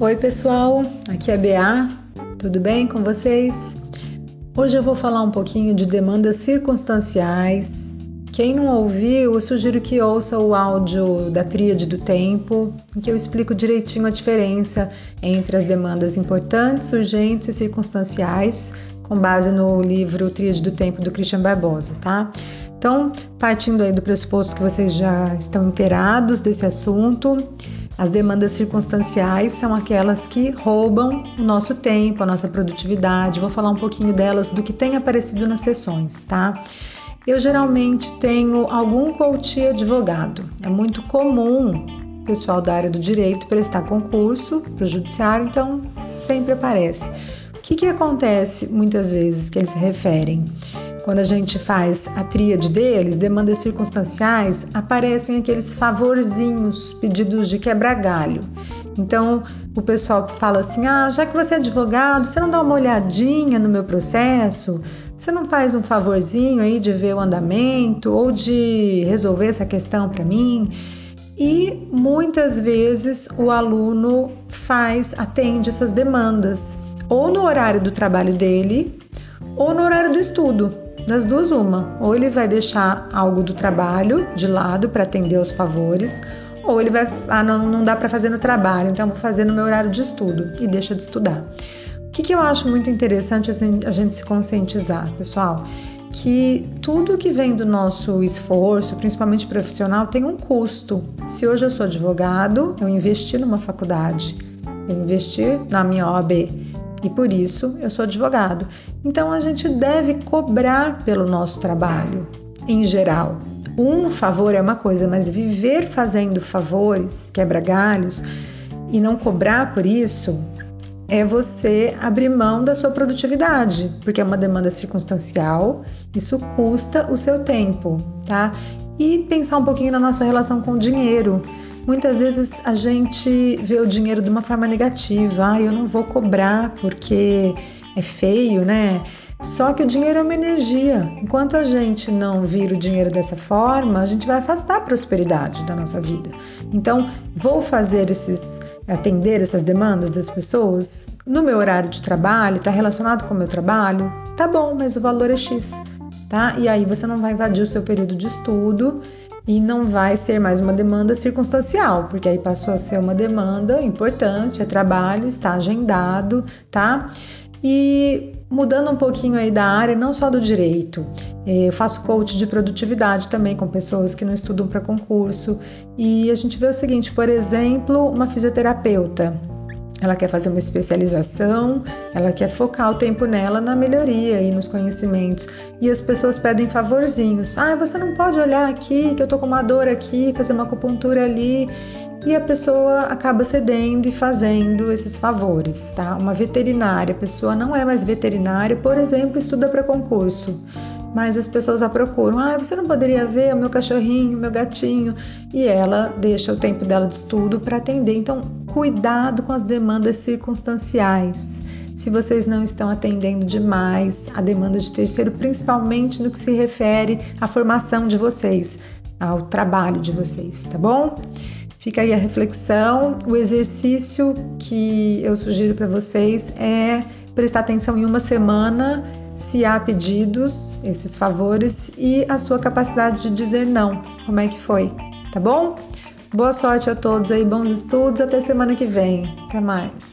Oi, pessoal, aqui é a BA, tudo bem com vocês? Hoje eu vou falar um pouquinho de demandas circunstanciais. Quem não ouviu, eu sugiro que ouça o áudio da Tríade do Tempo, em que eu explico direitinho a diferença entre as demandas importantes, urgentes e circunstanciais, com base no livro Tríade do Tempo do Christian Barbosa, tá? Então, partindo aí do pressuposto que vocês já estão inteirados desse assunto, as demandas circunstanciais são aquelas que roubam o nosso tempo, a nossa produtividade. Vou falar um pouquinho delas, do que tem aparecido nas sessões, tá? Eu geralmente tenho algum coach advogado. É muito comum o pessoal da área do direito prestar concurso para o judiciário, então sempre aparece. O que, que acontece muitas vezes que eles se referem? Quando a gente faz a tríade deles, demandas circunstanciais, aparecem aqueles favorzinhos, pedidos de quebra-galho. Então, o pessoal fala assim: ah, já que você é advogado, você não dá uma olhadinha no meu processo? Você não faz um favorzinho aí de ver o andamento ou de resolver essa questão para mim? E muitas vezes o aluno faz, atende essas demandas, ou no horário do trabalho dele, ou no horário do estudo. Das duas, uma. Ou ele vai deixar algo do trabalho de lado para atender aos favores, ou ele vai, ah, não, não dá para fazer no trabalho, então vou fazer no meu horário de estudo e deixa de estudar. O que, que eu acho muito interessante a gente se conscientizar, pessoal? Que tudo que vem do nosso esforço, principalmente profissional, tem um custo. Se hoje eu sou advogado, eu investi numa faculdade, eu investi na minha OAB e por isso eu sou advogado. Então a gente deve cobrar pelo nosso trabalho, em geral. Um favor é uma coisa, mas viver fazendo favores, quebra-galhos, e não cobrar por isso é você abrir mão da sua produtividade, porque é uma demanda circunstancial, isso custa o seu tempo, tá? E pensar um pouquinho na nossa relação com o dinheiro. Muitas vezes a gente vê o dinheiro de uma forma negativa. Ah, eu não vou cobrar porque é feio, né? Só que o dinheiro é uma energia. Enquanto a gente não vira o dinheiro dessa forma, a gente vai afastar a prosperidade da nossa vida. Então, vou fazer esses atender essas demandas das pessoas no meu horário de trabalho, está relacionado com o meu trabalho? Tá bom, mas o valor é X, tá? E aí você não vai invadir o seu período de estudo e não vai ser mais uma demanda circunstancial, porque aí passou a ser uma demanda importante, é trabalho, está agendado, tá? E mudando um pouquinho aí da área, não só do direito, eh, eu faço coach de produtividade também com pessoas que não estudam para concurso, e a gente vê o seguinte, por exemplo, uma fisioterapeuta, ela quer fazer uma especialização, ela quer focar o tempo nela na melhoria e nos conhecimentos. E as pessoas pedem favorzinhos. Ah, você não pode olhar aqui, que eu tô com uma dor aqui, fazer uma acupuntura ali. E a pessoa acaba cedendo e fazendo esses favores, tá? Uma veterinária, a pessoa não é mais veterinária, por exemplo, estuda para concurso mas as pessoas a procuram. Ah, você não poderia ver o meu cachorrinho, o meu gatinho? E ela deixa o tempo dela de estudo para atender. Então, cuidado com as demandas circunstanciais. Se vocês não estão atendendo demais a demanda de terceiro, principalmente no que se refere à formação de vocês, ao trabalho de vocês, tá bom? Fica aí a reflexão. O exercício que eu sugiro para vocês é prestar atenção em uma semana se há pedidos, esses favores e a sua capacidade de dizer não. Como é que foi? Tá bom? Boa sorte a todos aí, bons estudos, até semana que vem. Até mais.